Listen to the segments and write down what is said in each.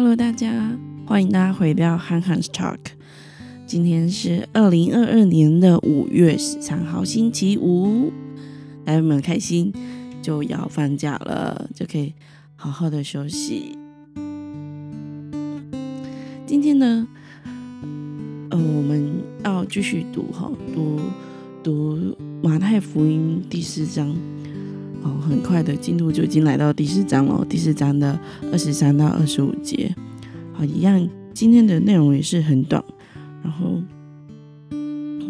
Hello，大家，欢迎大家回到憨憨 Talk。今天是二零二二年的五月十三号，星期五，大家有没有开心？就要放假了，就可以好好的休息。今天呢，呃，我们要继续读哈，读读马太福音第四章。哦，很快的进度就已经来到第四章了。第四章的二十三到二十五节，好，一样。今天的内容也是很短，然后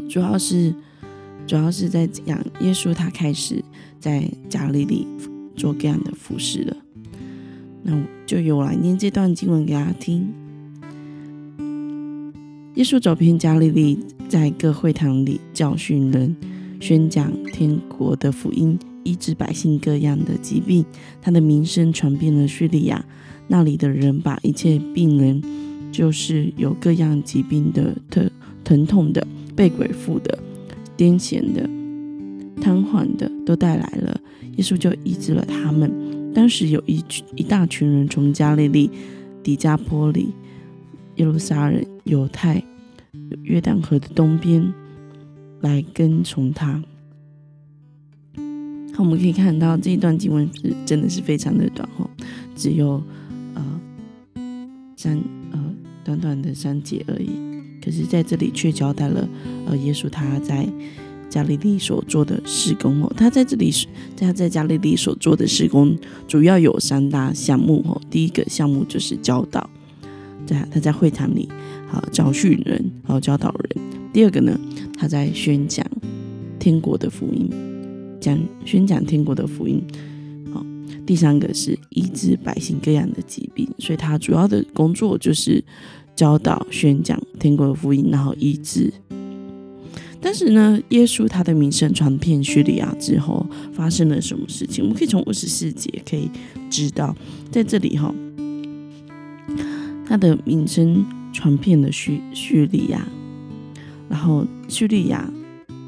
主要是主要是在讲耶稣他开始在加利利做这样的服饰了。那我就由我来念这段经文给大家听。耶稣走遍加利利，在各会堂里教训人，宣讲天国的福音。医治百姓各样的疾病，他的名声传遍了叙利亚。那里的人把一切病人，就是有各样疾病的、疼疼痛的、被鬼附的、癫痫的、瘫痪的，都带来了。耶稣就医治了他们。当时有一群一大群人从加利利、底加坡里、耶路撒冷、犹太、约旦河的东边来跟从他。我们可以看到这一段经文是真的是非常的短哦，只有呃三呃短短的三节而已。可是在这里却交代了呃耶稣他在加利利所做的施工哦。他在这里他在加利利所做的施工主要有三大项目哦。第一个项目就是教导，在他在会堂里啊教训人，好教导人。第二个呢，他在宣讲天国的福音。讲宣讲天国的福音，好，第三个是医治百姓各样的疾病，所以他主要的工作就是教导、宣讲天国的福音，然后医治。但是呢，耶稣他的名声传遍叙利亚之后，发生了什么事情？我们可以从二十四节可以知道，在这里哈，他的名声传遍了叙叙利亚，然后叙利亚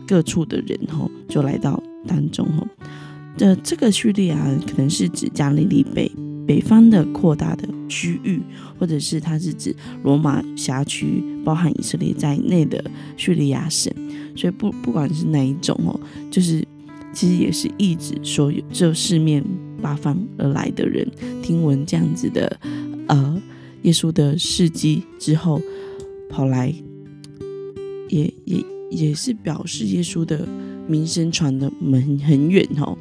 各处的人哈就来到。当中哦，这这个叙利亚可能是指加利利北北方的扩大的区域，或者是它是指罗马辖区，包含以色列在内的叙利亚省。所以不不管是哪一种哦，就是其实也是一直所有这四面八方而来的人，听闻这样子的呃耶稣的事迹之后，跑来也也也是表示耶稣的。名声传的门很远哦。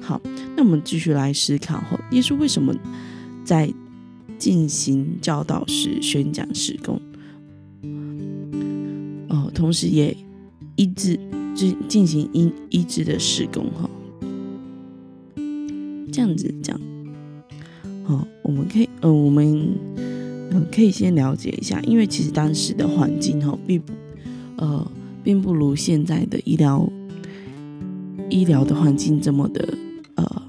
好，那我们继续来思考哦，耶稣为什么在进行教导时宣讲施工？哦，同时也医治进进行医医治的施工哈。这样子讲，哦，我们可以，呃，我们可以先了解一下，因为其实当时的环境哈，并不，呃，并不如现在的医疗。医疗的环境这么的呃，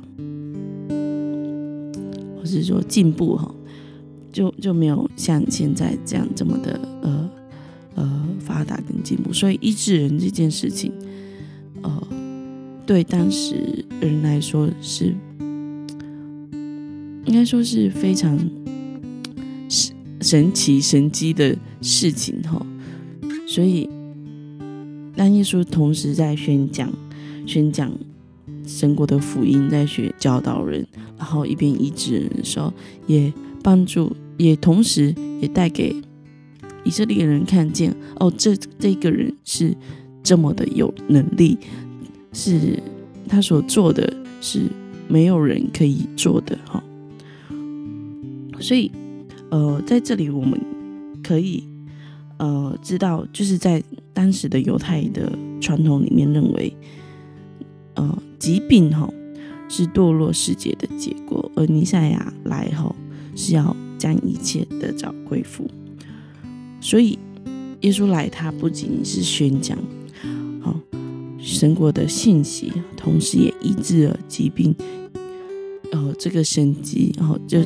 或是说进步哈，就就没有像现在这样这么的呃呃发达跟进步，所以医治人这件事情，呃，对当时人来说是应该说是非常神神奇神机的事情哈，所以当耶稣同时在宣讲。宣讲神国的福音，在学教导人，然后一边医治人的时候，也帮助，也同时也带给以色列人看见，哦，这这个人是这么的有能力，是他所做的是没有人可以做的哈。所以，呃，在这里我们可以呃知道，就是在当时的犹太的传统里面认为。呃，疾病哈是堕落世界的结果，而尼赛亚来后是要将一切得找恢复。所以耶稣来，他不仅仅是宣讲好神国的信息，同时也医治了疾病。呃，这个神迹，然后就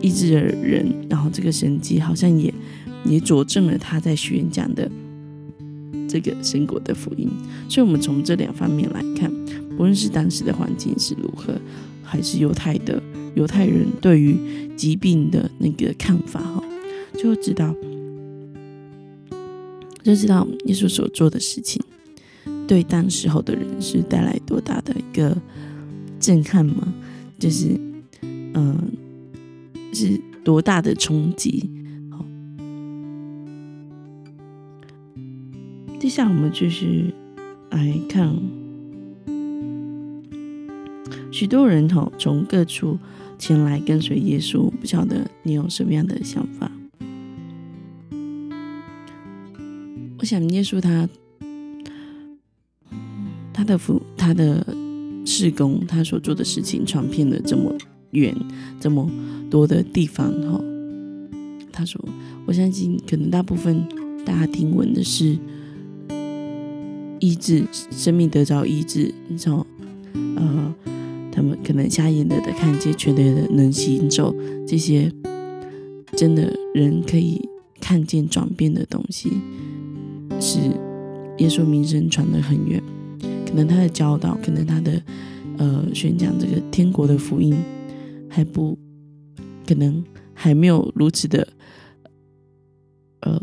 医治了人，然后这个神迹好像也也佐证了他在宣讲的这个神国的福音。所以，我们从这两方面来看。不论是当时的环境是如何，还是犹太的犹太人对于疾病的那个看法哈，就知道就知道耶稣所做的事情对当时候的人是带来多大的一个震撼吗？就是嗯，是多大的冲击？接下来我们继续来看。许多人哈从各处前来跟随耶稣，不晓得你有什么样的想法？我想耶稣他他的福他的事工，他所做的事情传遍了这么远这么多的地方哈。他说：“我相信可能大部分大家听闻的是医治生命得着医治，你知道呃。”他们可能瞎眼的的看见，全的能行走，这些真的人可以看见转变的东西，是耶稣名声传得很远。可能他的教导，可能他的呃宣讲这个天国的福音还不可能还没有如此的呃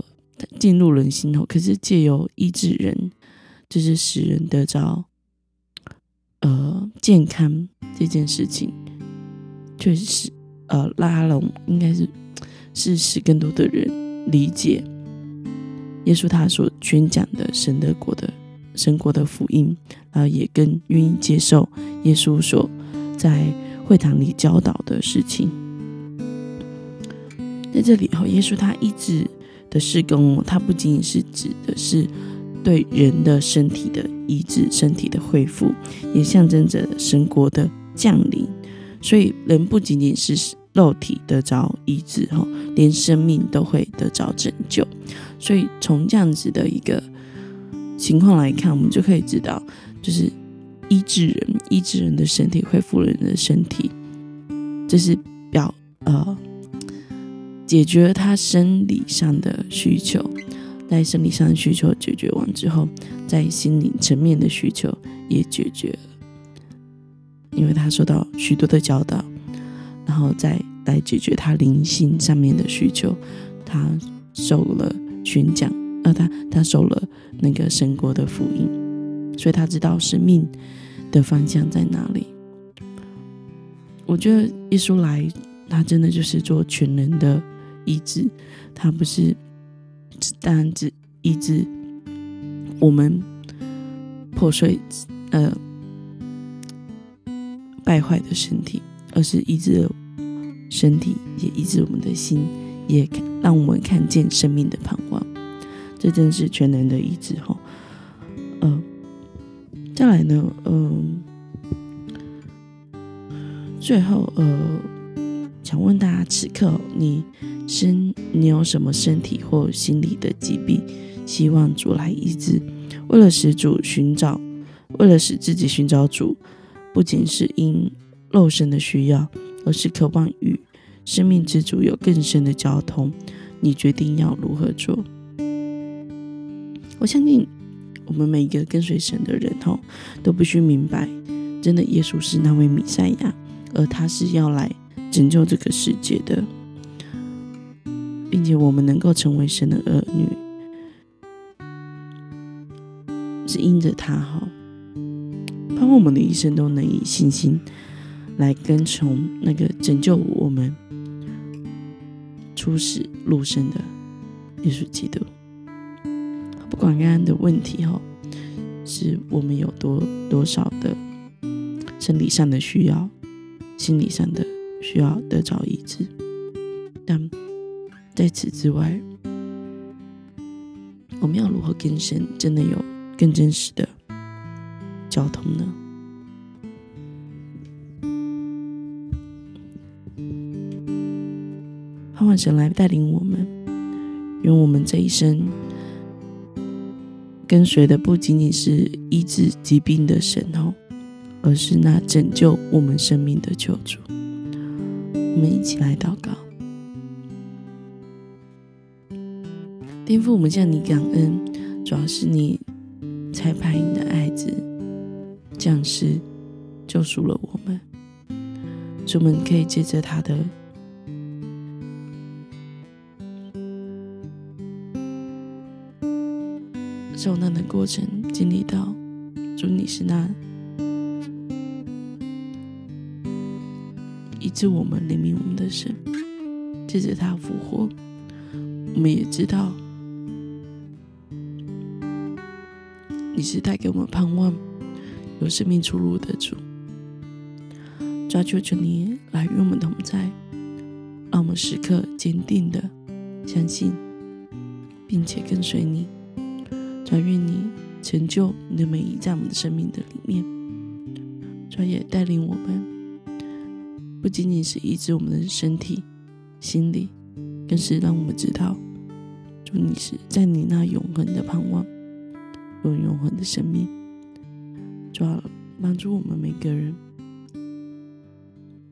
进入人心头。可是借由医治人，就是使人得着呃健康。这件事情确实是，呃，拉拢应该是是使更多的人理解耶稣他所宣讲的神的国的神国的福音，然后也更愿意接受耶稣所在会堂里教导的事情。在这里哈，耶稣他医治的施工，他不仅仅是指的是对人的身体的医治、身体的恢复，也象征着神国的。降临，所以人不仅仅是肉体得着医治哈，连生命都会得着拯救。所以从这样子的一个情况来看，我们就可以知道，就是医治人、医治人的身体、恢复人的身体，这是表呃解决他生理上的需求，在生理上的需求解决完之后，在心理层面的需求也解决了。因为他受到许多的教导，然后再来解决他灵性上面的需求，他受了宣讲，呃，他他受了那个神国的福音，所以他知道生命的方向在哪里。我觉得耶稣来，他真的就是做全人的医治，他不是但只医治我们破碎，呃。败坏的身体，而是医治身体，也医治我们的心，也让我们看见生命的盼望。这真是全能的医治哈。嗯，再来呢，嗯，最后呃，想问大家，此刻你身你有什么身体或心理的疾病，希望主来医治？为了使主寻找，为了使自己寻找主。不仅是因肉身的需要，而是渴望与生命之主有更深的交通。你决定要如何做？我相信我们每一个跟随神的人，吼，都必须明白，真的耶稣是那位弥赛亚，而他是要来拯救这个世界的，并且我们能够成为神的儿女，是因着他，哈。盼望我们的一生都能以信心来跟从那个拯救我们初始入生的耶稣基督。不管刚刚的问题哈，是我们有多多少的生理上的需要，心理上的需要得着医治，但在此之外，我们要如何跟神真的有更真实的？交通呢？盼望神来带领我们，愿我们这一生跟随的不仅仅是医治疾病的神哦，而是那拯救我们生命的救主。我们一起来祷告，颠覆我们向你感恩，主要是你才派你的爱子。降世救赎了我们，主们可以借着他的受难的过程，经历到主你是那医治我们、怜悯我们的神。借着他复活，我们也知道你是带给我们盼望、有生命出路的主。抓住着你来与我们同在，让我们时刻坚定的相信，并且跟随你。抓愿你成就你的美意在我们的生命的里面，抓也带领我们，不仅仅是医治我们的身体。心理更是让我们知道，主你是在你那永恒的盼望，用永恒的生命，主要帮助我们每个人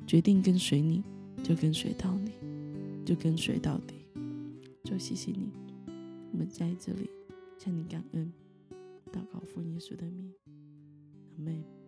决定跟随你，就跟随到你，就跟随到底。就谢谢你，我们在这里向你感恩，祷告奉耶稣的名，阿门。